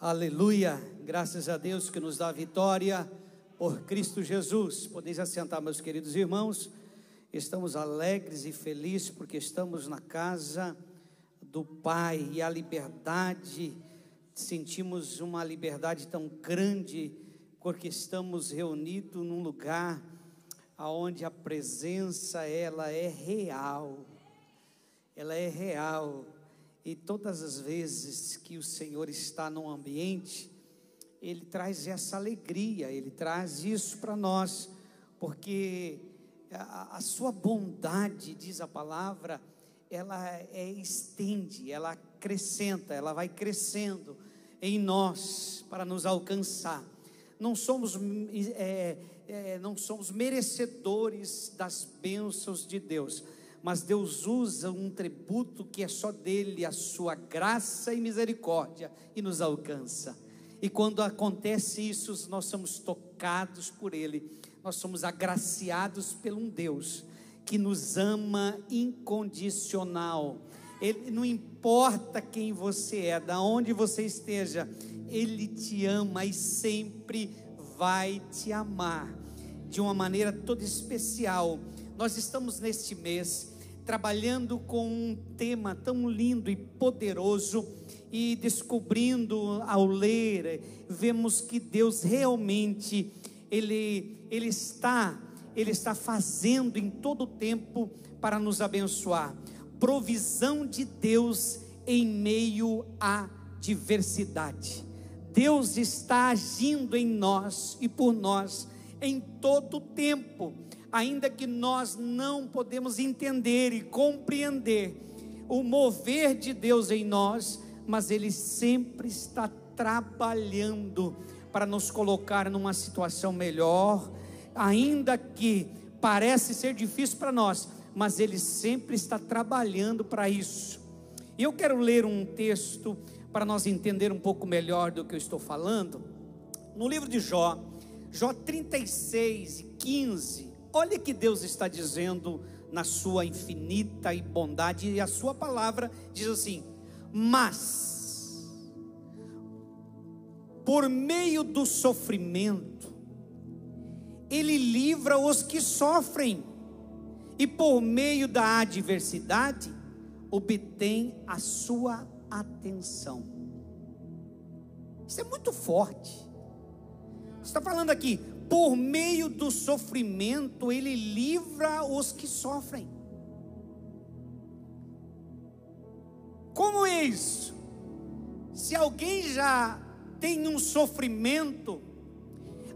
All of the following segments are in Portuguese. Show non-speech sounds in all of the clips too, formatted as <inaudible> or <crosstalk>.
Aleluia! Graças a Deus que nos dá vitória por Cristo Jesus. Podeis assentar, meus queridos irmãos. Estamos alegres e felizes porque estamos na casa do Pai e a liberdade, sentimos uma liberdade tão grande porque estamos reunidos num lugar aonde a presença ela é real. Ela é real. E todas as vezes que o Senhor está num ambiente, Ele traz essa alegria, Ele traz isso para nós, porque a, a, Sua bondade, diz a palavra, ela é, estende, ela acrescenta, ela vai crescendo em nós para nos alcançar. Não somos, é, é, não somos merecedores das bênçãos de Deus mas Deus usa um tributo que é só dele, a sua graça e misericórdia, e nos alcança. E quando acontece isso, nós somos tocados por ele, nós somos agraciados por um Deus que nos ama incondicional. Ele não importa quem você é, da onde você esteja, ele te ama e sempre vai te amar de uma maneira toda especial nós estamos neste mês trabalhando com um tema tão lindo e poderoso e descobrindo ao ler, vemos que Deus realmente ele ele está ele está fazendo em todo o tempo para nos abençoar. Provisão de Deus em meio à diversidade. Deus está agindo em nós e por nós em todo o tempo ainda que nós não podemos entender e compreender o mover de Deus em nós, mas Ele sempre está trabalhando para nos colocar numa situação melhor, ainda que parece ser difícil para nós, mas Ele sempre está trabalhando para isso. E eu quero ler um texto para nós entender um pouco melhor do que eu estou falando. No livro de Jó, Jó 36 e 15, Olha que Deus está dizendo na sua infinita e bondade, e a sua palavra diz assim: Mas, por meio do sofrimento, Ele livra os que sofrem, e por meio da adversidade, obtém a sua atenção. Isso é muito forte. Está falando aqui, por meio do sofrimento, Ele livra os que sofrem. Como é isso? Se alguém já tem um sofrimento,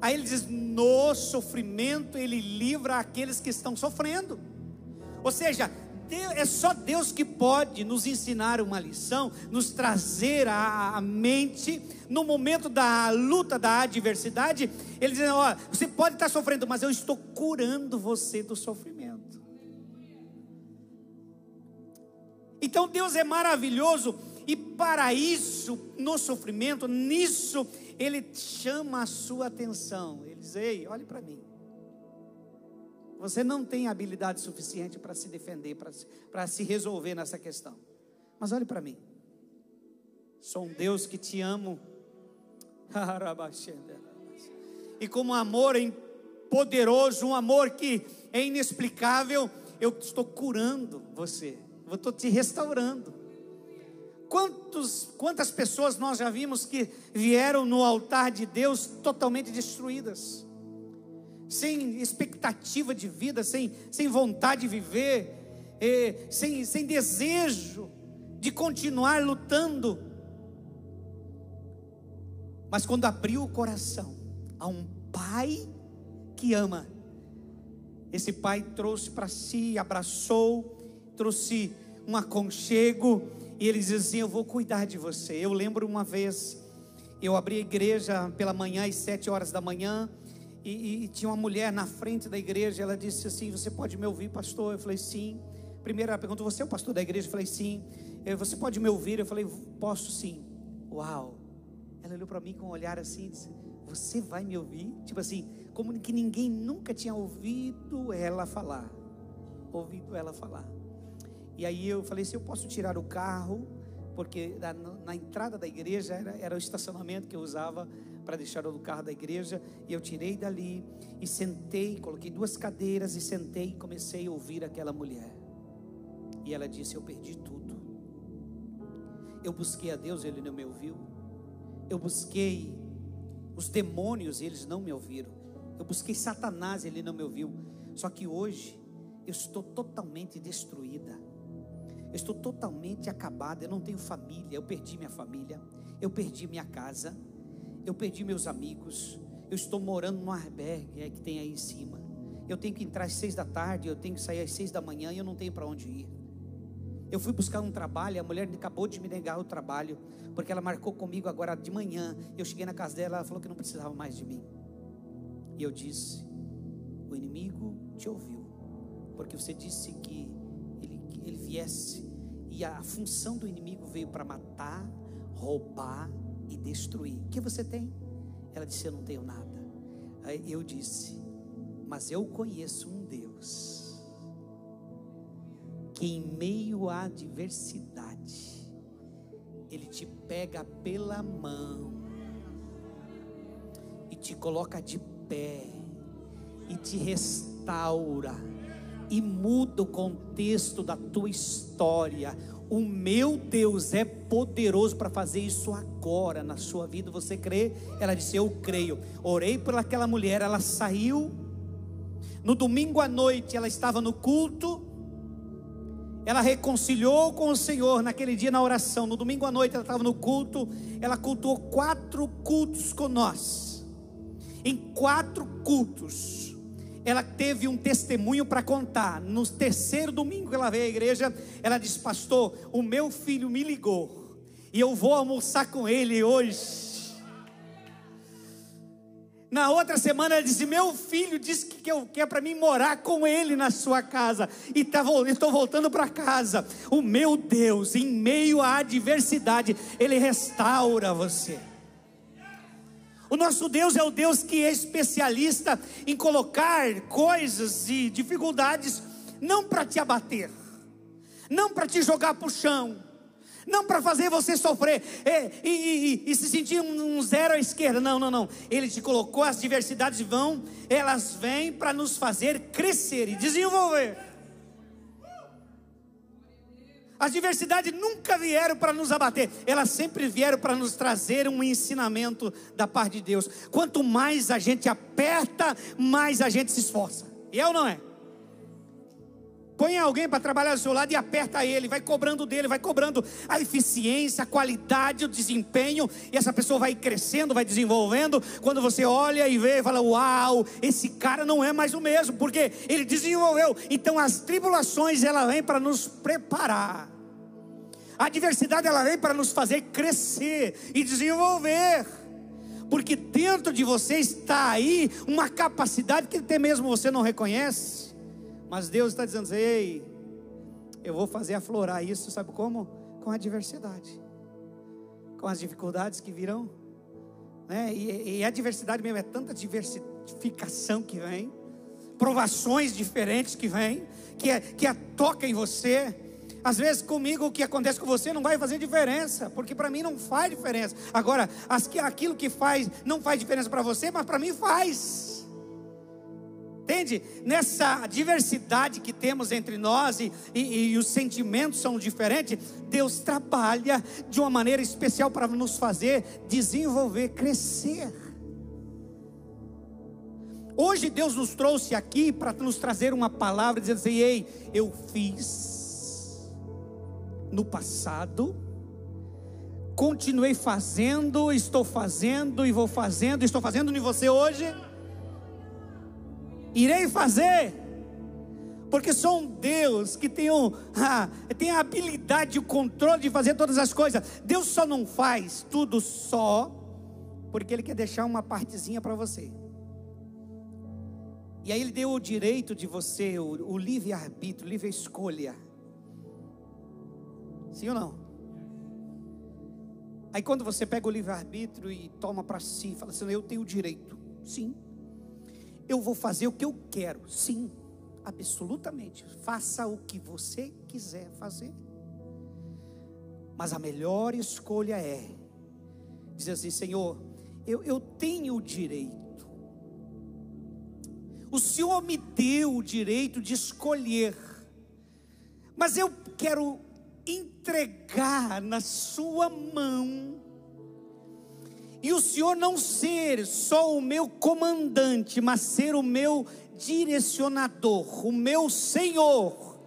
aí ele diz: no sofrimento Ele livra aqueles que estão sofrendo. Ou seja, é só Deus que pode nos ensinar uma lição, nos trazer à mente, no momento da luta, da adversidade, Ele diz: Ó, você pode estar sofrendo, mas eu estou curando você do sofrimento. Então Deus é maravilhoso, e para isso, no sofrimento, nisso, Ele chama a sua atenção. Ele diz: Ei, olhe para mim. Você não tem habilidade suficiente para se defender, para se resolver nessa questão. Mas olhe para mim. Sou um Deus que te amo. <laughs> E como um amor poderoso, um amor que é inexplicável, eu estou curando você. Eu estou te restaurando. Quantos, quantas pessoas nós já vimos que vieram no altar de Deus totalmente destruídas? Sem expectativa de vida, sem, sem vontade de viver, é, sem, sem desejo de continuar lutando. Mas quando abriu o coração a um pai que ama, esse pai trouxe para si, abraçou, trouxe um aconchego, e ele dizia assim: Eu vou cuidar de você. Eu lembro uma vez, eu abri a igreja pela manhã, às sete horas da manhã, e, e, tinha uma mulher na frente da igreja, ela disse assim: Você pode me ouvir, pastor? Eu falei: Sim. Primeiro ela perguntou: Você é o pastor da igreja? Eu falei: Sim. Eu, você pode me ouvir? Eu falei: Posso sim. Uau. Ela olhou para mim com um olhar assim e disse: Você vai me ouvir? Tipo assim, como que ninguém nunca tinha ouvido ela falar. Ouvido ela falar. E aí eu falei: Se eu posso tirar o carro, porque na entrada da igreja, era, era o estacionamento que eu usava para deixar o carro da igreja, e eu tirei dali e sentei, coloquei duas cadeiras e sentei e comecei a ouvir aquela mulher. E ela disse: Eu perdi tudo. Eu busquei a Deus, ele não me ouviu. Eu busquei os demônios, eles não me ouviram. Eu busquei Satanás, ele não me ouviu. Só que hoje eu estou totalmente destruída. Eu estou totalmente acabada. Eu não tenho família. Eu perdi minha família. Eu perdi minha casa. Eu perdi meus amigos. Eu estou morando num albergue que tem aí em cima. Eu tenho que entrar às seis da tarde. Eu tenho que sair às seis da manhã e eu não tenho para onde ir. Eu fui buscar um trabalho, a mulher acabou de me negar o trabalho, porque ela marcou comigo agora de manhã. Eu cheguei na casa dela, ela falou que não precisava mais de mim. E eu disse: O inimigo te ouviu, porque você disse que ele, que ele viesse, e a função do inimigo veio para matar, roubar e destruir. O que você tem? Ela disse: Eu não tenho nada. Aí eu disse: Mas eu conheço um Deus que em meio à adversidade, Ele te pega pela mão e te coloca de pé e te restaura e muda o contexto da tua história. O meu Deus é poderoso para fazer isso agora na sua vida. Você crê? Ela disse: Eu creio. Orei por aquela mulher, ela saiu. No domingo à noite, ela estava no culto ela reconciliou com o Senhor naquele dia na oração. No domingo à noite ela estava no culto. Ela cultuou quatro cultos com nós. Em quatro cultos, ela teve um testemunho para contar. No terceiro domingo que ela veio à igreja, ela disse: Pastor, o meu filho me ligou. E eu vou almoçar com ele hoje. Na outra semana ela disse: Meu filho disse que eu quer para mim morar com ele na sua casa. E tá, estou voltando para casa. O meu Deus, em meio à adversidade, Ele restaura você. O nosso Deus é o Deus que é especialista em colocar coisas e dificuldades, não para te abater, não para te jogar para o chão não para fazer você sofrer é, e, e, e, se sentir um, zero à esquerda. Não, não, não. Ele te colocou, as diversidades vão, elas vêm para nos fazer crescer e desenvolver. As diversidades nunca vieram para nos abater, elas sempre vieram para nos trazer um ensinamento da parte de Deus. Quanto mais a gente aperta, mais a gente se esforça. E é ou não é? Põe alguém para trabalhar do seu lado e aperta ele, vai cobrando dele, vai cobrando a eficiência, a qualidade, o desempenho, e essa pessoa vai crescendo, vai desenvolvendo. Quando você olha e vê, fala: Uau, esse cara não é mais o mesmo, porque ele desenvolveu. Então as tribulações ela vem para nos preparar. A adversidade ela vem para nos fazer crescer e desenvolver. Porque dentro de você está aí uma capacidade que até mesmo você não reconhece. Mas Deus está dizendo: ei, eu vou fazer aflorar isso, sabe como? Com a diversidade, com as dificuldades que virão. Né? E, e a diversidade mesmo é tanta diversificação que vem, provações diferentes que vêm, que, é, que é, toca em você. Às vezes comigo o que acontece com você não vai fazer diferença, porque para mim não faz diferença. Agora, as, aquilo que faz não faz diferença para você, mas para mim faz. Entende? Nessa diversidade que temos entre nós e, e, e, os sentimentos são diferentes, Deus trabalha de uma maneira especial para nos fazer desenvolver, crescer. Hoje Deus nos trouxe aqui para nos trazer uma palavra dizendo assim: ei, eu fiz no passado, continuei fazendo, estou fazendo e vou fazendo, estou fazendo em você hoje irei fazer, porque sou um Deus que tem, um, <laughs> ah, tem a habilidade o controle de fazer todas as coisas. Deus só não faz tudo só, porque Ele quer deixar uma partezinha para você. E aí Ele deu o direito de você, o, o livre-arbítrio, livre-escolha. Sim ou não? Aí quando você pega o livre-arbítrio e toma para si, fala assim: Eu tenho o direito. Sim. Eu vou fazer o que eu quero. Sim, absolutamente. Faça o que você quiser fazer. Mas a melhor escolha é dizer assim: Senhor, eu, eu tenho o direito. O Senhor me deu o direito de escolher, mas eu quero entregar na Sua mão, e o Senhor não ser só o meu comandante, mas ser o meu direcionador, o meu Senhor,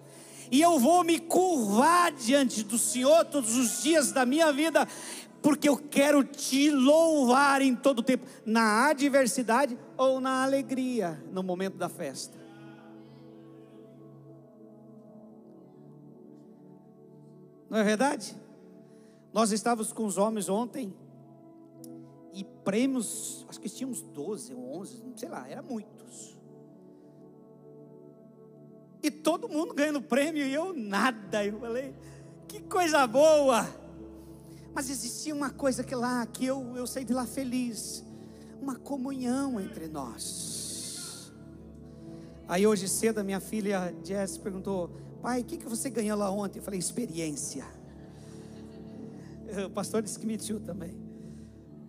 e eu vou me curvar diante do Senhor todos os dias da minha vida, porque eu quero te louvar em todo tempo, na adversidade ou na alegria, no momento da festa. Não é verdade? Nós estávamos com os homens ontem e prêmios, acho que tínhamos 12 ou 11, sei lá, era muitos. E todo mundo ganhando prêmio e eu nada. Eu falei, que coisa boa. Mas existia uma coisa que lá, que eu, eu saí de lá feliz. Uma comunhão entre nós. Aí hoje cedo a minha filha Jess perguntou, pai, o que, que você ganhou lá ontem? Eu falei, experiência. O pastor disse que mentiu também.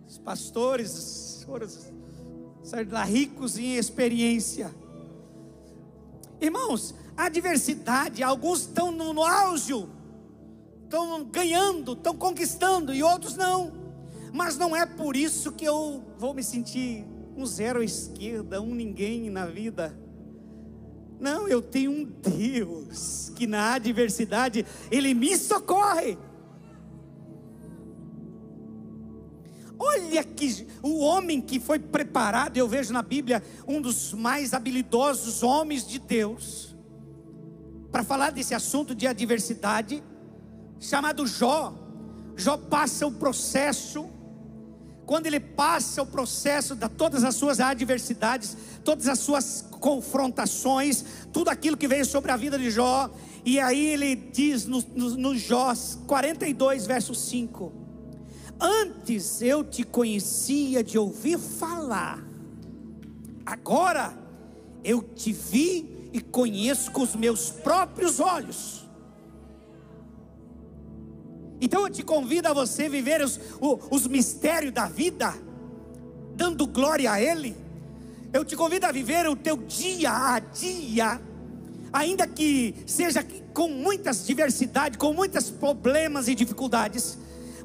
Os pastores foram saíram lá ricos em experiência. Irmãos, a diversidade, alguns estão no, no auge, estão ganhando, estão conquistando, e outros não. Mas não é por isso que eu vou me sentir um zero à esquerda, um ninguém na vida. Não, eu tenho um Deus que na adversidade Ele me socorre. Olha que o homem que foi preparado, eu vejo na Bíblia um dos mais habilidosos homens de Deus para falar desse assunto de adversidade, chamado Jó. Jó passa o processo, quando ele passa o processo de todas as suas adversidades, todas as suas confrontações, tudo aquilo que veio sobre a vida de Jó, e aí ele diz no, no, no Jó 42, verso 5: Antes eu te conhecia de ouvir falar, agora eu te vi e conheço com os meus próprios olhos. Então eu te convido a você viver os, os mistérios da vida, dando glória a Ele. Eu te convido a viver o teu dia a dia, ainda que seja com muitas diversidades, com muitos problemas e dificuldades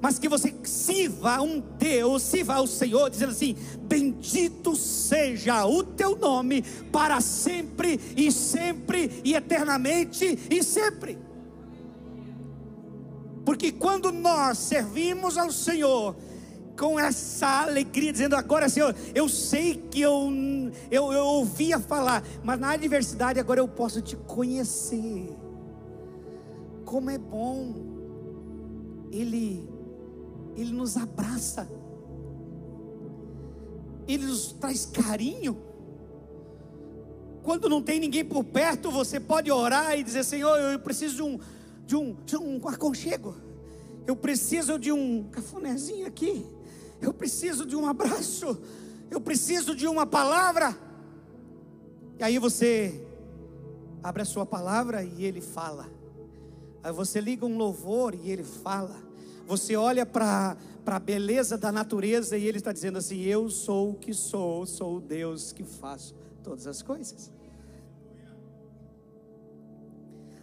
mas que você sirva um Deus, sirva ao Senhor, dizendo assim: Bendito seja o teu nome para sempre e sempre e eternamente e sempre. Porque quando nós servimos ao Senhor, com essa alegria, dizendo agora, Senhor, eu sei que eu, eu, eu ouvia falar, mas na adversidade agora eu posso te conhecer. Como é bom Ele ele nos abraça, Ele nos traz carinho. Quando não tem ninguém por perto, você pode orar e dizer: Senhor, eu preciso de um, de um, de um aconchego, eu preciso de um cafunézinho aqui, eu preciso de um abraço, eu preciso de uma palavra. E aí você abre a sua palavra e ele fala. Aí você liga um louvor e ele fala. Você olha para a beleza da natureza e ele está dizendo assim: Eu sou o que sou, sou o Deus que faço todas as coisas.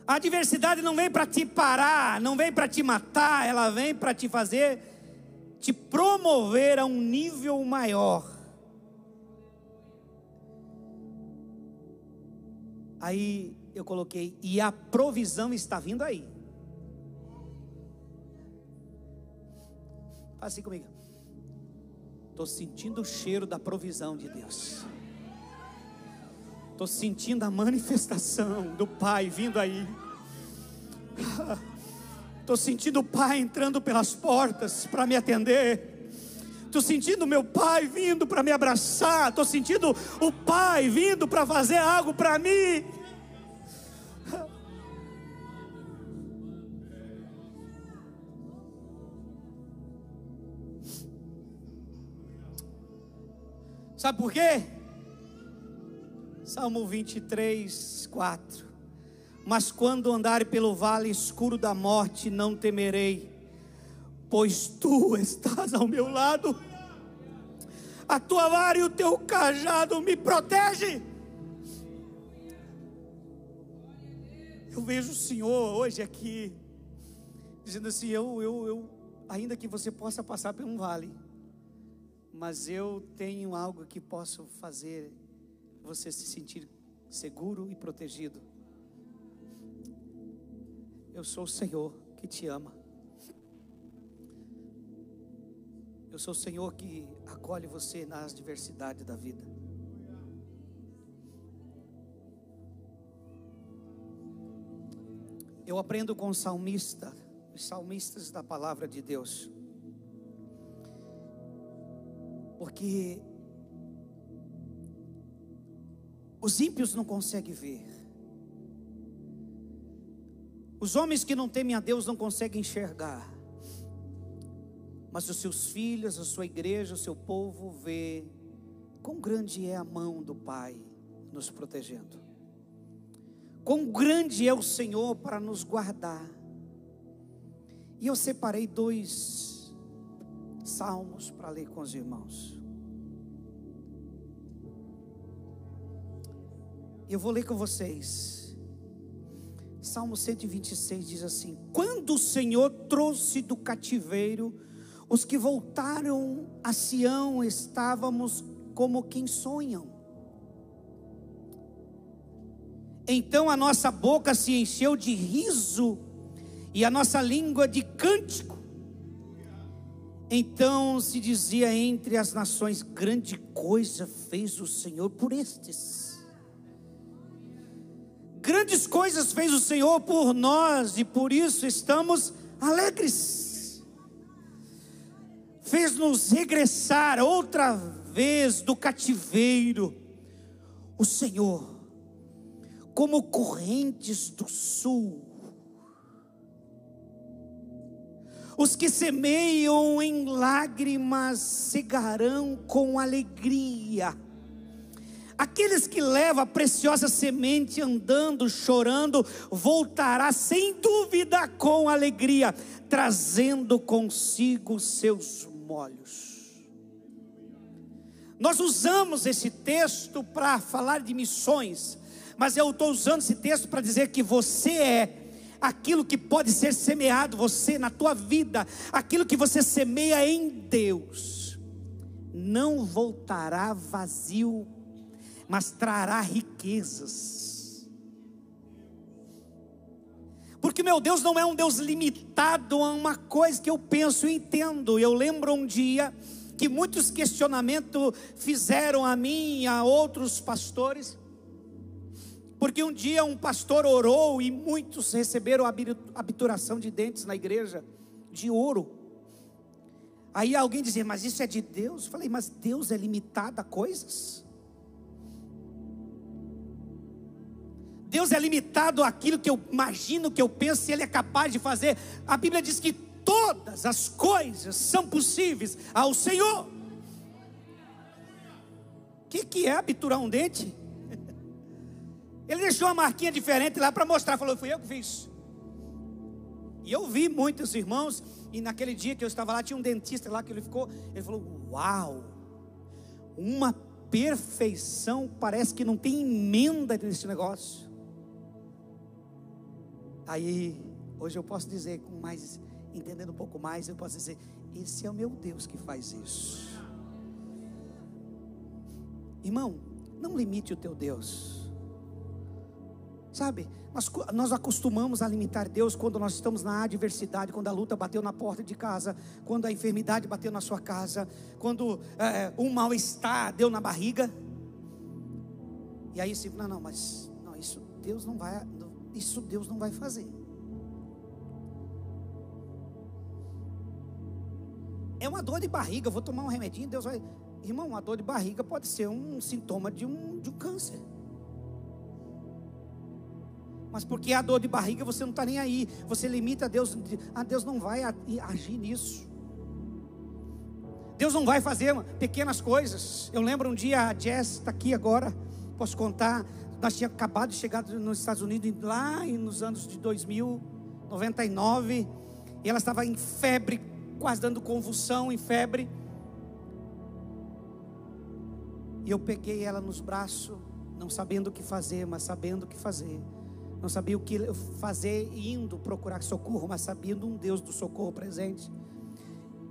A adversidade não vem para te parar, não vem para te matar, ela vem para te fazer, te promover a um nível maior. Aí eu coloquei, e a provisão está vindo aí. Faz assim comigo. Estou sentindo o cheiro da provisão de Deus. Estou sentindo a manifestação do Pai vindo aí. <laughs> Estou sentindo o Pai entrando pelas portas para me atender. Estou sentindo meu Pai vindo para me abraçar. Estou sentindo o Pai vindo para fazer algo para mim. <laughs> Sabe por quê? Salmo 23, 4. Mas quando andar pelo vale escuro da morte, não temerei, pois tu estás ao meu lado. A tua vara e o teu cajado me protege. Eu vejo o Senhor hoje aqui, dizendo assim: eu, eu, eu, ainda que você possa passar por um vale, mas eu tenho algo que posso fazer você se sentir seguro e protegido. Eu sou o Senhor que te ama. Eu sou o Senhor que acolhe você nas diversidades da vida. Eu aprendo com o salmista, os salmistas da palavra de Deus. Porque os ímpios não conseguem ver. Os homens que não temem a Deus não conseguem enxergar. Mas os seus filhos, a sua igreja, o seu povo vê quão grande é a mão do Pai nos protegendo. Quão grande é o Senhor para nos guardar. E eu separei dois salmos para ler com os irmãos. Eu vou ler com vocês. Salmo 126 diz assim: Quando o Senhor trouxe do cativeiro os que voltaram a Sião, estávamos como quem sonham Então a nossa boca se encheu de riso e a nossa língua de cântico. Então se dizia entre as nações: grande coisa fez o Senhor por estes. Grandes coisas fez o Senhor por nós e por isso estamos alegres. Fez-nos regressar outra vez do cativeiro. O Senhor como correntes do sul. Os que semeiam em lágrimas cegarão com alegria. Aqueles que levam a preciosa semente andando, chorando, voltará sem dúvida com alegria, trazendo consigo seus molhos. Nós usamos esse texto para falar de missões, mas eu estou usando esse texto para dizer que você é aquilo que pode ser semeado, você na tua vida, aquilo que você semeia em Deus, não voltará vazio, mas trará riquezas. Porque meu Deus não é um Deus limitado a uma coisa que eu penso e entendo. Eu lembro um dia que muitos questionamentos fizeram a mim e a outros pastores porque um dia um pastor orou e muitos receberam a habituração de dentes na igreja, de ouro. Aí alguém dizia, mas isso é de Deus? Eu falei, mas Deus é limitado a coisas? Deus é limitado àquilo que eu imagino, que eu penso, se Ele é capaz de fazer. A Bíblia diz que todas as coisas são possíveis ao Senhor. O que, que é habiturar um dente? <laughs> Ele deixou uma marquinha diferente lá para mostrar, falou: fui eu que fiz. E eu vi muitos irmãos, e naquele dia que eu estava lá, tinha um dentista lá que ele ficou, ele falou: Uau, uma perfeição, parece que não tem emenda nesse negócio. Aí, hoje eu posso dizer com mais, entendendo um pouco mais, eu posso dizer: Esse é o meu Deus que faz isso. Irmão, não limite o teu Deus. Sabe, nós, nós acostumamos a limitar Deus quando nós estamos na adversidade, quando a luta bateu na porta de casa, quando a enfermidade bateu na sua casa, quando é, um mal-estar deu na barriga. E aí você, não, não, mas não, isso Deus não vai, isso Deus não vai fazer. É uma dor de barriga, vou tomar um remedinho, Deus vai. Irmão, uma dor de barriga pode ser um sintoma de um, de um câncer. Mas porque a dor de barriga você não está nem aí. Você limita a Deus. Ah, Deus não vai agir nisso. Deus não vai fazer pequenas coisas. Eu lembro um dia, a Jess está aqui agora. Posso contar. Nós tínhamos acabado de chegar nos Estados Unidos lá nos anos de 2000, 99. E ela estava em febre quase dando convulsão, em febre. E eu peguei ela nos braços, não sabendo o que fazer, mas sabendo o que fazer. Não sabia o que fazer indo procurar socorro, mas sabendo um Deus do socorro presente.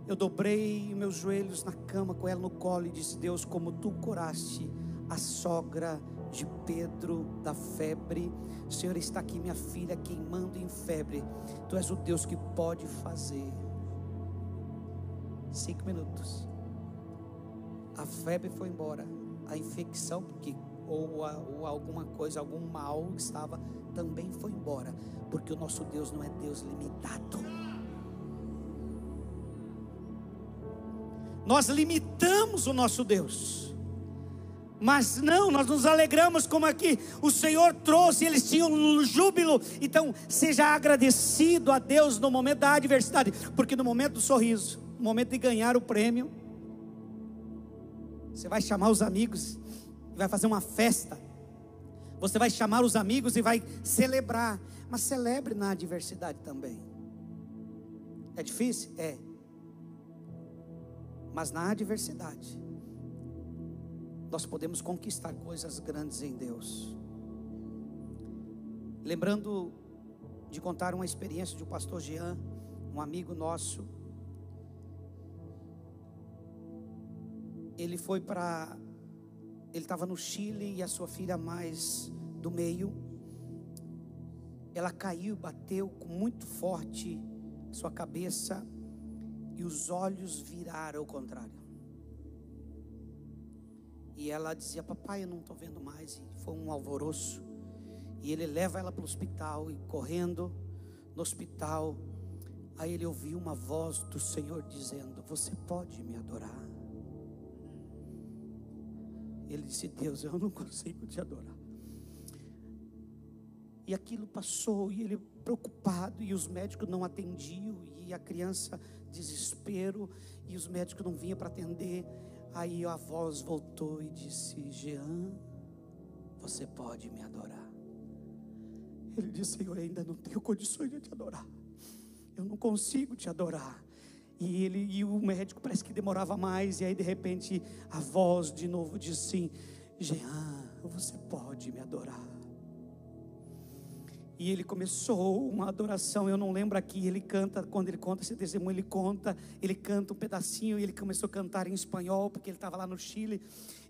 Eu dobrei meus joelhos na cama com ela no colo e disse: Deus, como tu curaste a sogra de Pedro da febre, Senhor, está aqui minha filha queimando em febre. Tu és o Deus que pode fazer. Cinco minutos. A febre foi embora. A infecção, porque ou, ou alguma coisa, algum mal estava, também foi embora. Porque o nosso Deus não é Deus limitado. Nós limitamos o nosso Deus. Mas não, nós nos alegramos como aqui o Senhor trouxe, eles tinham júbilo. Então, seja agradecido a Deus no momento da adversidade, porque no momento do sorriso, no momento de ganhar o prêmio, você vai chamar os amigos e vai fazer uma festa. Você vai chamar os amigos e vai celebrar, mas celebre na adversidade também. É difícil? É. Mas na adversidade, nós podemos conquistar coisas grandes em Deus. Lembrando de contar uma experiência de um pastor Jean, um amigo nosso. Ele foi para. Ele estava no Chile e a sua filha mais do meio. Ela caiu, bateu com muito forte sua cabeça e os olhos viraram ao contrário. E ela dizia: Papai, eu não estou vendo mais. E foi um alvoroço. E ele leva ela para o hospital. E correndo no hospital, aí ele ouviu uma voz do Senhor dizendo: Você pode me adorar. Ele disse: Deus, eu não <laughs> consigo te adorar. E aquilo passou, e ele preocupado, e os médicos não atendiam, e a criança desespero, e os médicos não vinham para atender. Aí a voz voltou e disse: Jean, você pode me adorar. Ele disse: Eu ainda não tenho condições de te adorar. Eu não consigo te adorar. E ele e o médico parece que demorava mais. E aí de repente a voz de novo disse Jean, você pode me adorar. E ele começou uma adoração, eu não lembro aqui, ele canta, quando ele conta esse testemunho, ele conta, ele canta um pedacinho e ele começou a cantar em espanhol, porque ele estava lá no Chile.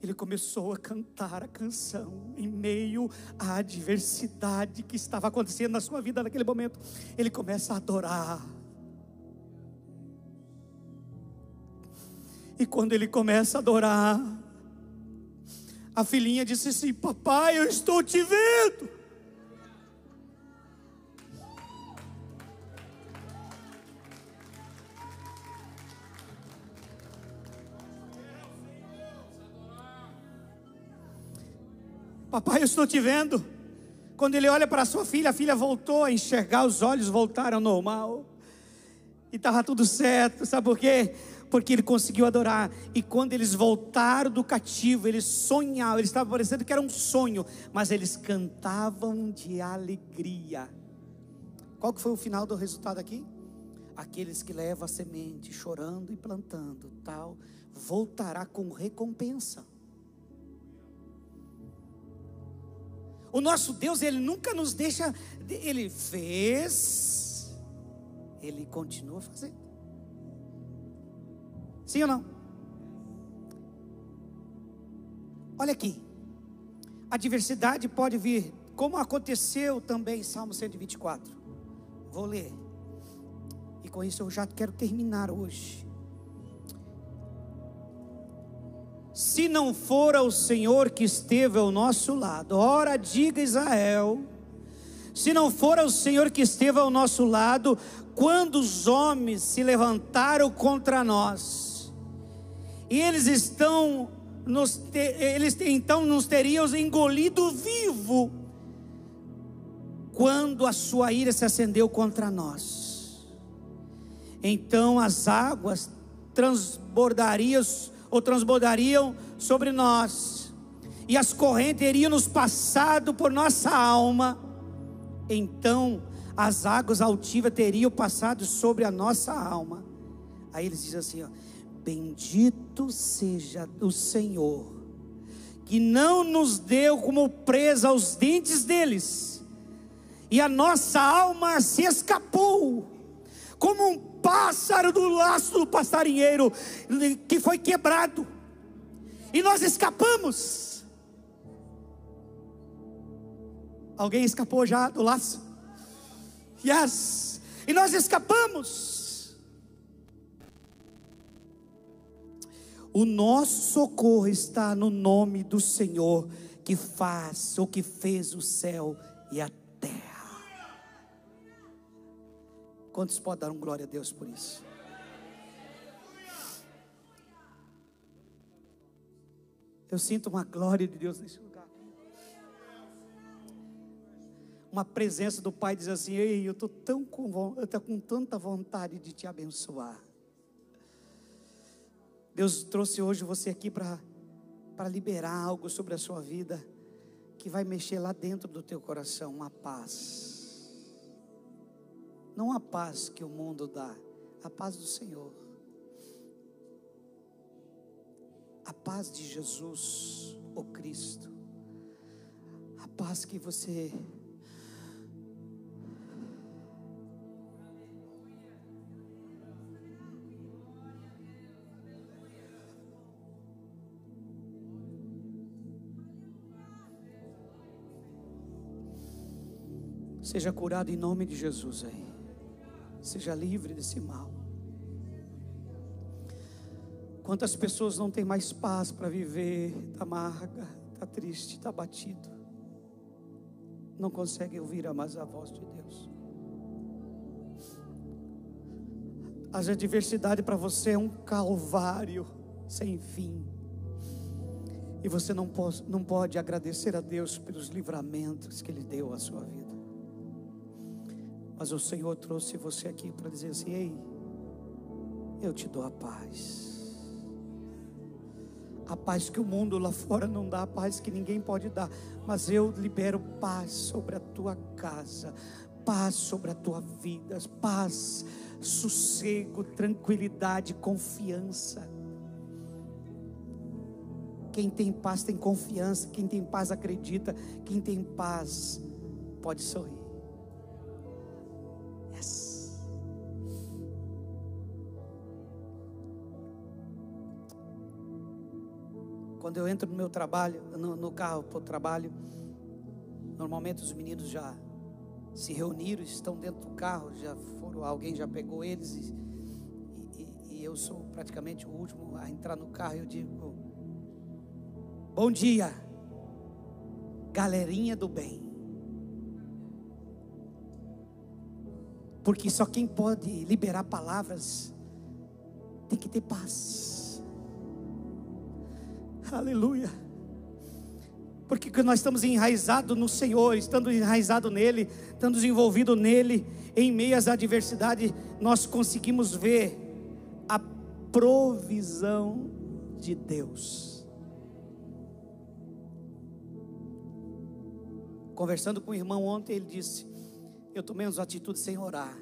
Ele começou a cantar a canção em meio à adversidade que estava acontecendo na sua vida naquele momento. Ele começa a adorar. E quando ele começa a adorar, a filhinha disse assim: Papai, eu estou te vendo. Papai, eu estou te vendo. Quando ele olha para sua filha, a filha voltou a enxergar, os olhos voltaram ao normal. E estava tudo certo, sabe por quê? Porque ele conseguiu adorar. E quando eles voltaram do cativo, eles sonhavam, eles estavam parecendo que era um sonho, mas eles cantavam de alegria. Qual que foi o final do resultado aqui? Aqueles que levam a semente, chorando e plantando, tal, voltará com recompensa. O nosso Deus, Ele nunca nos deixa, Ele fez, Ele continua fazendo. Sim ou não? Olha aqui, a diversidade pode vir, como aconteceu também em Salmo 124. Vou ler, e com isso eu já quero terminar hoje. Se não fora o Senhor que esteve ao nosso lado, ora diga Israel, se não fora o Senhor que esteve ao nosso lado, quando os homens se levantaram contra nós, e eles estão, nos, eles então nos teriam engolido vivo, quando a sua ira se acendeu contra nós, então as águas transbordariam ou transbordariam sobre nós, e as correntes teriam nos passado por nossa alma, então as águas altivas teriam passado sobre a nossa alma, Aí eles dizem assim: ó, Bendito seja o Senhor, que não nos deu como presa aos dentes deles, e a nossa alma se escapou, como um pássaro do laço do passarinheiro que foi quebrado, e nós escapamos. Alguém escapou já do laço? Yes, e nós escapamos. O nosso socorro está no nome do Senhor que faz ou que fez o céu e a terra. Quantos podem dar um glória a Deus por isso? Eu sinto uma glória de Deus nesse lugar. Uma presença do Pai diz assim: Ei, eu estou tão com, eu tô com tanta vontade de te abençoar. Deus trouxe hoje você aqui para liberar algo sobre a sua vida que vai mexer lá dentro do teu coração, uma paz. Não a paz que o mundo dá, a paz do Senhor. A paz de Jesus, o Cristo. A paz que você Seja curado em nome de Jesus aí. Seja livre desse mal. Quantas pessoas não têm mais paz para viver, está amarga, está triste, está batido. Não conseguem ouvir mais a voz de Deus. As adversidades para você é um calvário sem fim. E você não pode, não pode agradecer a Deus pelos livramentos que Ele deu à sua vida. Mas o Senhor trouxe você aqui para dizer assim: Ei, eu te dou a paz. A paz que o mundo lá fora não dá, a paz que ninguém pode dar. Mas eu libero paz sobre a tua casa, paz sobre a tua vida, paz, sossego, tranquilidade, confiança. Quem tem paz tem confiança, quem tem paz acredita, quem tem paz pode sorrir. Quando eu entro no meu trabalho, no, no carro para o trabalho, normalmente os meninos já se reuniram, estão dentro do carro, já foram, alguém já pegou eles e, e, e eu sou praticamente o último a entrar no carro. Eu digo: Bom dia, galerinha do bem. Porque só quem pode liberar palavras tem que ter paz. Aleluia. Porque nós estamos enraizados no Senhor, estando enraizado nele, estando envolvido nele, em meio às adversidades, nós conseguimos ver a provisão de Deus. Conversando com o irmão ontem, ele disse: Eu tomei umas atitudes sem orar,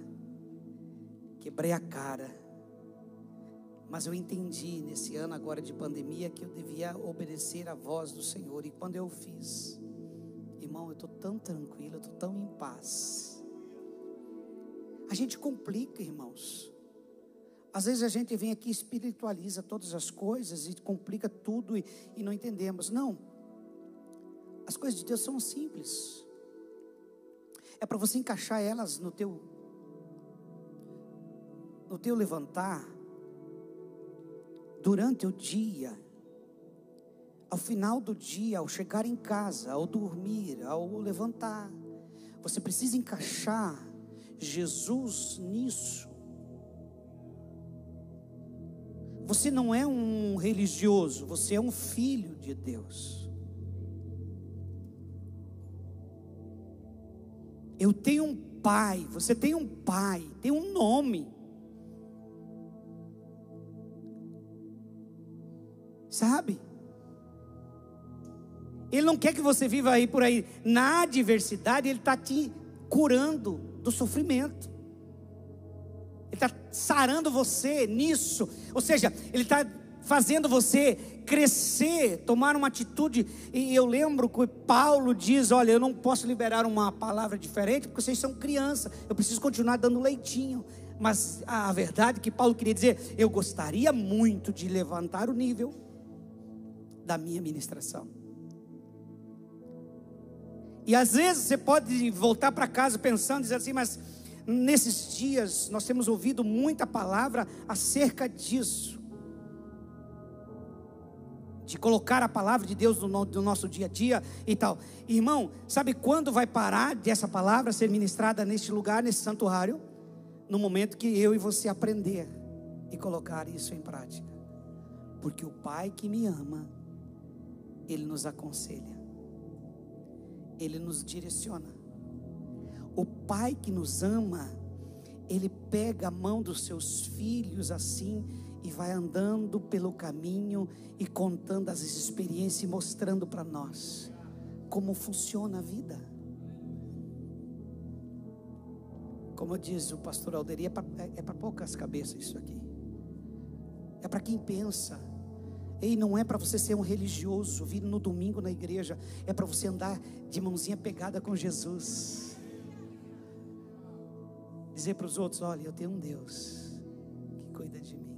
quebrei a cara mas eu entendi nesse ano agora de pandemia que eu devia obedecer à voz do Senhor. E quando eu fiz, irmão, eu estou tão tranquilo, eu estou tão em paz. A gente complica, irmãos. Às vezes a gente vem aqui espiritualiza todas as coisas e complica tudo e, e não entendemos. Não. As coisas de Deus são simples. É para você encaixar elas no teu no teu levantar durante o dia, ao final do dia, ao chegar em casa, ao dormir, ao levantar, você precisa encaixar Jesus nisso. Você não é um religioso, você é um filho de Deus. Eu tenho um pai, você tem um pai, tem um nome. Sabe? Ele não quer que você viva aí por aí. Na adversidade, Ele está te curando do sofrimento. Ele está sarando você nisso. Ou seja, Ele está fazendo você crescer, tomar uma atitude. E eu lembro que Paulo diz: Olha, eu não posso liberar uma palavra diferente porque vocês são criança, eu preciso continuar dando leitinho. Mas a verdade é que Paulo queria dizer: Eu gostaria muito de levantar o nível da minha ministração. E às vezes você pode voltar para casa pensando, dizer assim, mas nesses dias nós temos ouvido muita palavra acerca disso colocar a palavra de Deus no, no, nosso dia a dia e tal. Irmão, sabe quando vai parar dessa palavra ser ministrada neste lugar, nesse santuário? No momento que eu e você aprender e colocar isso em prática. Porque o Pai que me ama, Ele nos aconselha, Ele nos direciona. O Pai que nos ama, Ele pega a mão dos seus filhos assim e vai andando pelo caminho e contando as experiências e mostrando para nós como funciona a vida. Como diz o pastor Alderi, é para é poucas cabeças isso aqui. É para quem pensa. E não é para você ser um religioso, vir no domingo na igreja. É para você andar de mãozinha pegada com Jesus. Dizer para os outros: olha, eu tenho um Deus que cuida de mim.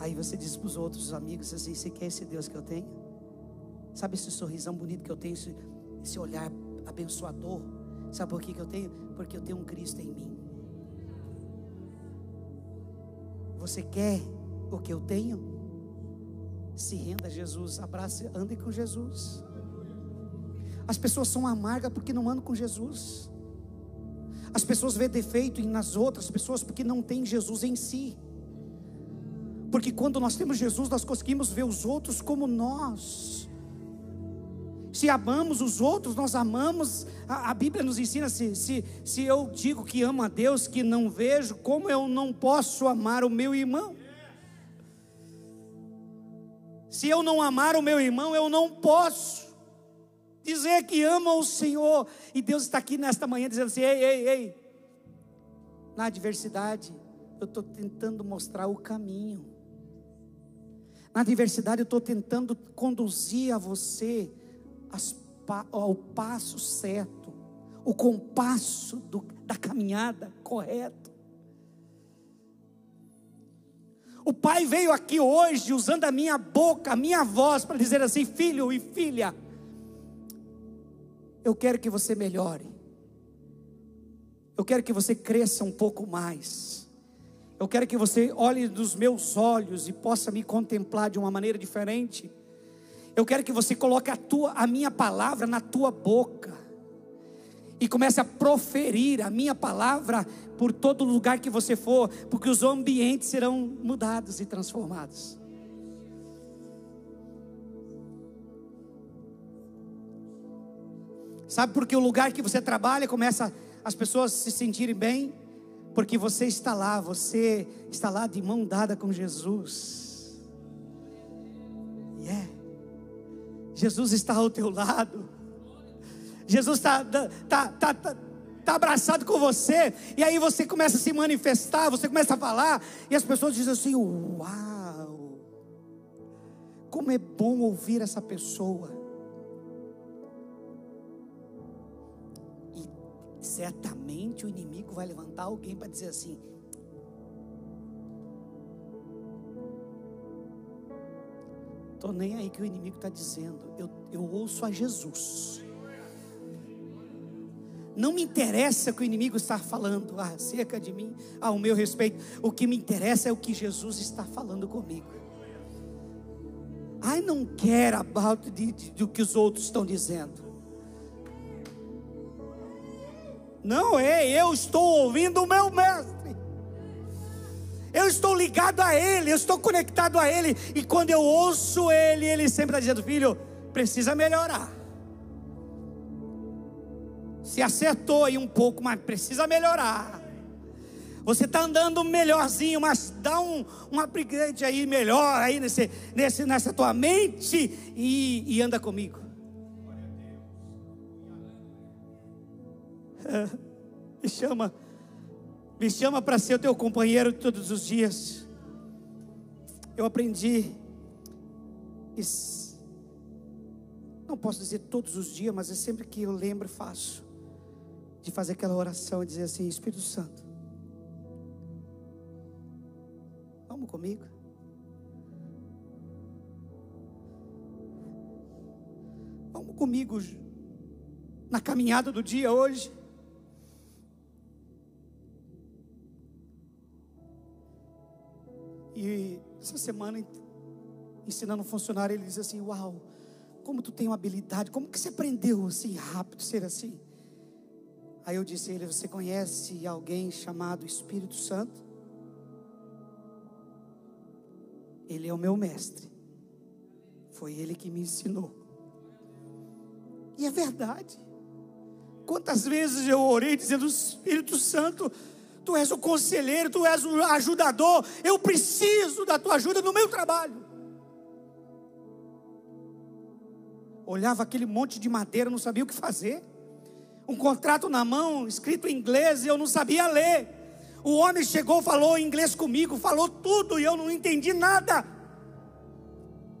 Aí você diz para os outros amigos assim: Você quer esse Deus que eu tenho? Sabe esse sorrisão bonito que eu tenho, esse, esse olhar abençoador? Sabe por que, que eu tenho? Porque eu tenho um Cristo em mim. Você quer o que eu tenho? Se renda a Jesus, abrace, ande com Jesus. As pessoas são amargas porque não andam com Jesus. As pessoas vêem defeito nas outras pessoas porque não têm Jesus em si. Porque quando nós temos Jesus, nós conseguimos ver os outros como nós. Se amamos os outros, nós amamos. A, a, Bíblia nos ensina: se, se, se eu digo que amo a Deus, que não vejo, como eu não posso amar o meu irmão? Se eu não amar o meu irmão, eu não posso dizer que amo o Senhor. E Deus está aqui nesta manhã dizendo assim: ei, ei, ei. Na adversidade, eu estou tentando mostrar o caminho. Na adversidade, eu estou tentando conduzir a você ao passo certo, o compasso do, da caminhada correto. O pai veio aqui hoje usando a minha boca, a minha voz, para dizer assim: filho e filha, eu quero que você melhore, eu quero que você cresça um pouco mais. Eu quero que você olhe nos meus olhos e possa me contemplar de uma maneira diferente. Eu quero que você coloque a, tua, a minha palavra na tua boca e comece a proferir a minha palavra por todo lugar que você for, porque os ambientes serão mudados e transformados. Sabe por que o lugar que você trabalha começa as pessoas se sentirem bem? Porque você está lá, você está lá de mão dada com Jesus. Yeah. Jesus está ao teu lado. Jesus está, está, está, está, está abraçado com você. E aí você começa a se manifestar, você começa a falar. E as pessoas dizem assim: Uau! Como é bom ouvir essa pessoa. Certamente o inimigo vai levantar alguém para dizer assim: Estou nem aí que o inimigo está dizendo, eu, eu ouço a Jesus. Não me interessa o que o inimigo está falando acerca de mim, ao meu respeito. O que me interessa é o que Jesus está falando comigo. I não quero about do que os outros estão dizendo. Não é, eu estou ouvindo o meu mestre. Eu estou ligado a Ele, eu estou conectado a Ele. E quando eu ouço Ele, Ele sempre está dizendo: Filho, precisa melhorar. Se acertou aí um pouco, mas precisa melhorar. Você está andando melhorzinho, mas dá um, um upgrade aí melhor aí nesse, nesse, nessa tua mente e, e anda comigo. Me chama Me chama para ser o teu companheiro todos os dias. Eu aprendi, não posso dizer todos os dias, mas é sempre que eu lembro e faço, de fazer aquela oração e dizer assim: Espírito Santo, vamos comigo. Vamos comigo na caminhada do dia hoje. E essa semana, ensinando um funcionário, ele diz assim: Uau, como tu tem uma habilidade, como que você aprendeu assim rápido ser assim? Aí eu disse a ele: Você conhece alguém chamado Espírito Santo? Ele é o meu mestre. Foi ele que me ensinou. E é verdade. Quantas vezes eu orei dizendo: Espírito Santo, Tu és o conselheiro, Tu és o ajudador. Eu preciso da Tua ajuda no meu trabalho. Olhava aquele monte de madeira, não sabia o que fazer. Um contrato na mão, escrito em inglês, e eu não sabia ler. O homem chegou, falou inglês comigo, falou tudo e eu não entendi nada.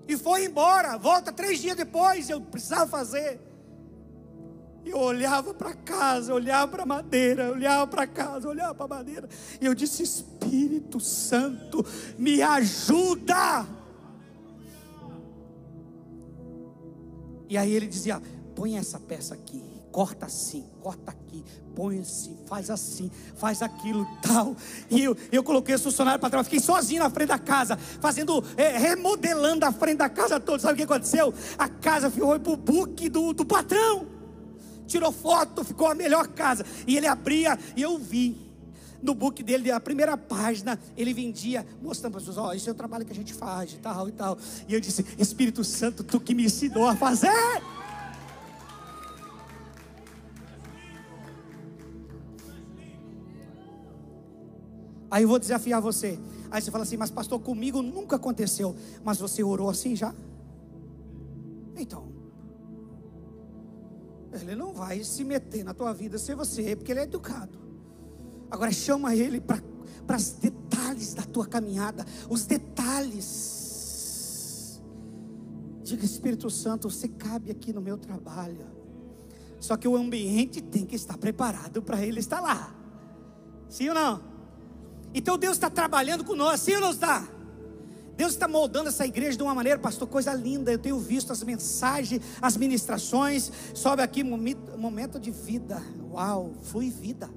E foi embora. Volta três dias depois, eu precisava fazer. Eu olhava para casa, olhava para madeira, olhava para casa, olhava para madeira. E eu disse: Espírito Santo, me ajuda. E aí ele dizia: põe essa peça aqui, corta assim, corta aqui, põe assim, faz assim, faz aquilo, tal. E eu, eu coloquei esse funcionário para trás, fiquei sozinho na frente da casa, fazendo, é, remodelando a frente da casa toda. Sabe o que aconteceu? A casa foi para o book do, do patrão tirou foto, ficou a melhor casa. E ele abria e eu vi. No book dele, a primeira página, ele vendia, mostrando para as pessoas: Ó, oh, esse é o trabalho que a gente faz, e tal e tal. E eu disse: Espírito Santo, tu que me ensinou a fazer. Aí eu vou desafiar você. Aí você fala assim, mas pastor, comigo nunca aconteceu. Mas você orou assim já? Então, ele não vai se meter na tua vida se você, porque ele é educado. Agora chama ele para os detalhes da tua caminhada, os detalhes. Diga, Espírito Santo, você cabe aqui no meu trabalho. Só que o ambiente tem que estar preparado para ele estar lá. Sim ou não? Então Deus está trabalhando nós, sim ou não está? Deus está moldando essa igreja de uma maneira, pastor, coisa linda. Eu tenho visto as mensagens, as ministrações. Sobe aqui momento de vida. Uau, flui vida.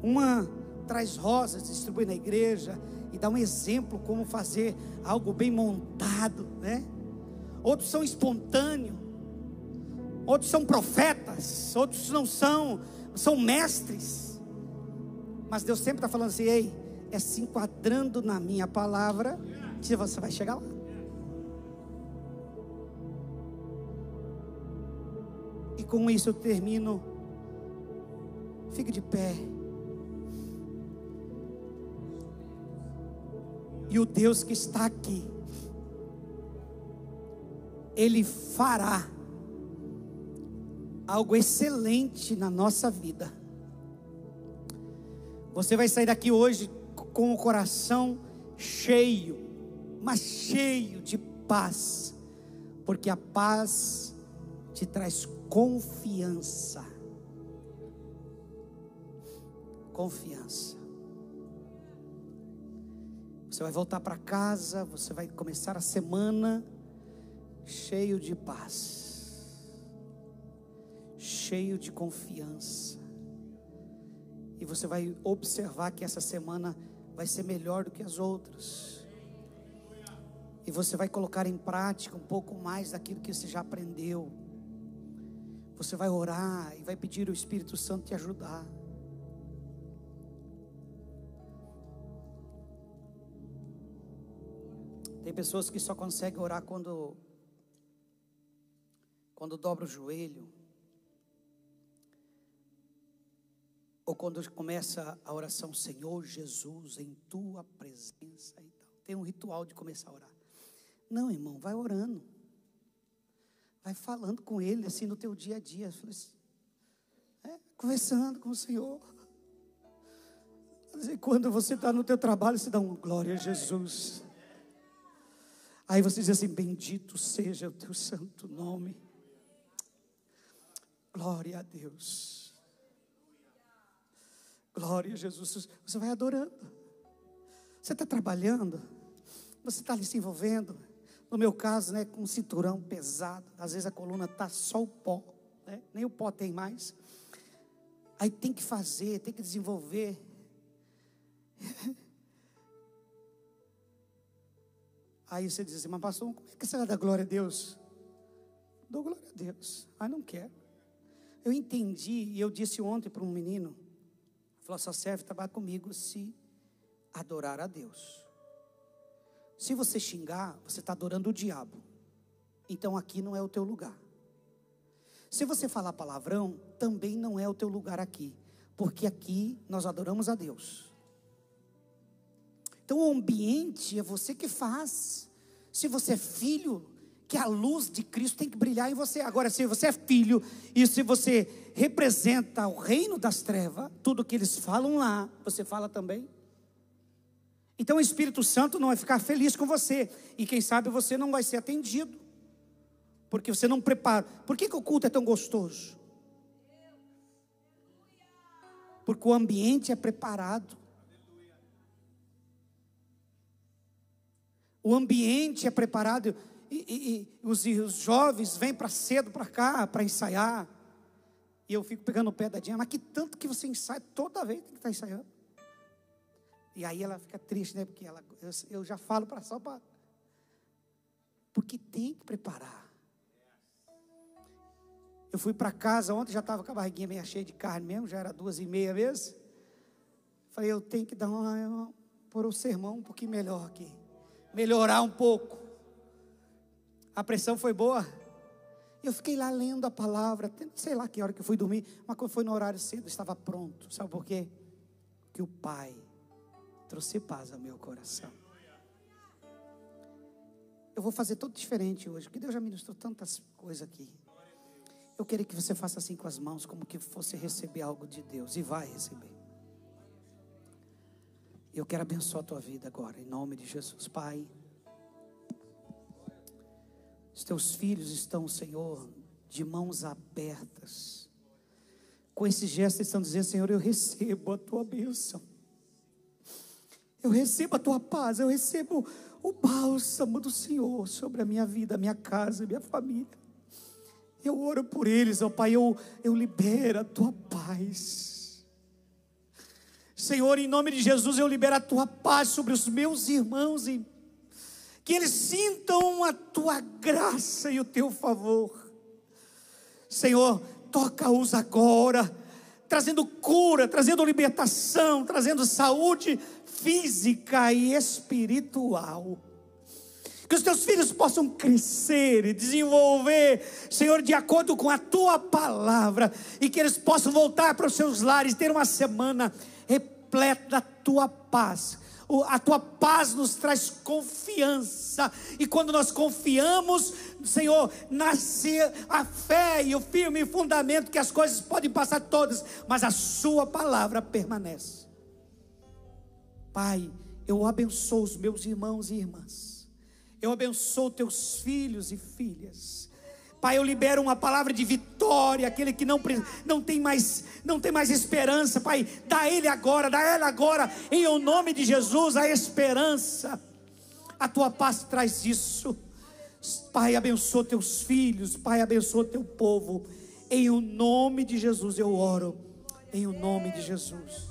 Uma traz rosas, distribui na igreja e dá um exemplo como fazer algo bem montado, né? Outros são espontâneos. Outros são profetas, outros não são, são mestres. Mas Deus sempre está falando assim: ei, é se enquadrando na minha palavra, que você vai chegar lá. E com isso eu termino. Fique de pé. E o Deus que está aqui, Ele fará algo excelente na nossa vida. Você vai sair daqui hoje com o coração cheio, mas cheio de paz, porque a paz te traz confiança. Confiança. Você vai voltar para casa, você vai começar a semana cheio de paz, cheio de confiança. E você vai observar que essa semana vai ser melhor do que as outras. E você vai colocar em prática um pouco mais daquilo que você já aprendeu. Você vai orar e vai pedir o Espírito Santo te ajudar. Tem pessoas que só conseguem orar quando quando dobra o joelho. Ou quando começa a oração, Senhor Jesus, em tua presença e tal. Tem um ritual de começar a orar. Não, irmão, vai orando. Vai falando com ele assim no teu dia a dia. Assim, é, conversando com o Senhor. E quando você está no teu trabalho, você dá um glória a Jesus. Aí você diz assim: Bendito seja o teu santo nome. Glória a Deus. Glória a Jesus. Você vai adorando. Você está trabalhando. Você está se envolvendo. No meu caso, né, com um cinturão pesado. Às vezes a coluna está só o pó. Né? Nem o pó tem mais. Aí tem que fazer, tem que desenvolver. <laughs> Aí você diz assim, mas pastor, como é que você vai dar glória a Deus? Dou glória a Deus. Aí não quero. Eu entendi, e eu disse ontem para um menino, falou, só serve trabalhar comigo se adorar a Deus. Se você xingar, você está adorando o diabo. Então aqui não é o teu lugar. Se você falar palavrão, também não é o teu lugar aqui. Porque aqui nós adoramos a Deus. Então o ambiente é você que faz. Se você é filho, que a luz de Cristo tem que brilhar em você. Agora, se você é filho e se você representa o reino das trevas, tudo que eles falam lá, você fala também. Então o Espírito Santo não vai ficar feliz com você. E quem sabe você não vai ser atendido. Porque você não prepara. Por que, que o culto é tão gostoso? Porque o ambiente é preparado. O ambiente é preparado e, e, e os, os, jovens vêm para cedo para cá para ensaiar. E eu fico pegando o pé da Diana, mas que tanto que você ensaia toda vez que está ensaiando. E aí ela fica triste, né? Porque ela, eu, eu já falo para só para. Porque tem que preparar. Eu fui para casa ontem, já estava com a barriguinha meio cheia de carne mesmo, já era duas e meia mesmo. Falei, eu tenho que dar uma, uma pôr o sermão um pouquinho melhor aqui melhorar um pouco. A pressão foi boa. Eu fiquei lá lendo a palavra, sei lá que hora que eu fui dormir, mas quando foi no horário cedo, estava pronto. Sabe por quê? Que o Pai trouxe paz ao meu coração. Eu vou fazer tudo diferente hoje, porque Deus já ministrou tantas coisas aqui. Eu queria que você faça assim com as mãos, como que fosse receber algo de Deus, e vai receber. Eu quero abençoar a tua vida agora, em nome de Jesus, Pai. Os teus filhos estão, Senhor, de mãos abertas. Com esse gesto, estão dizendo: Senhor, eu recebo a tua bênção. Eu recebo a tua paz, eu recebo o bálsamo do Senhor sobre a minha vida, a minha casa, a minha família. Eu oro por eles, ó Pai, eu, eu libero a tua paz. Senhor, em nome de Jesus, eu libero a tua paz sobre os meus irmãos e que eles sintam a tua graça e o teu favor. Senhor, toca-os agora, trazendo cura, trazendo libertação, trazendo saúde física e espiritual. Que os teus filhos possam crescer e desenvolver, Senhor, de acordo com a tua palavra, e que eles possam voltar para os seus lares, ter uma semana repleta da tua paz. A tua paz nos traz confiança, e quando nós confiamos, Senhor, nasce a fé e o firme fundamento que as coisas podem passar todas, mas a Sua palavra permanece. Pai, eu abençoo os meus irmãos e irmãs, eu abençoo teus filhos e filhas. Pai, eu libero uma palavra de vitória, aquele que não, não, tem mais, não tem mais esperança, Pai, dá ele agora, dá ela agora, em o nome de Jesus, a esperança. A tua paz traz isso. Pai, abençoa teus filhos, Pai, abençoa teu povo. Em o nome de Jesus eu oro. Em o nome de Jesus.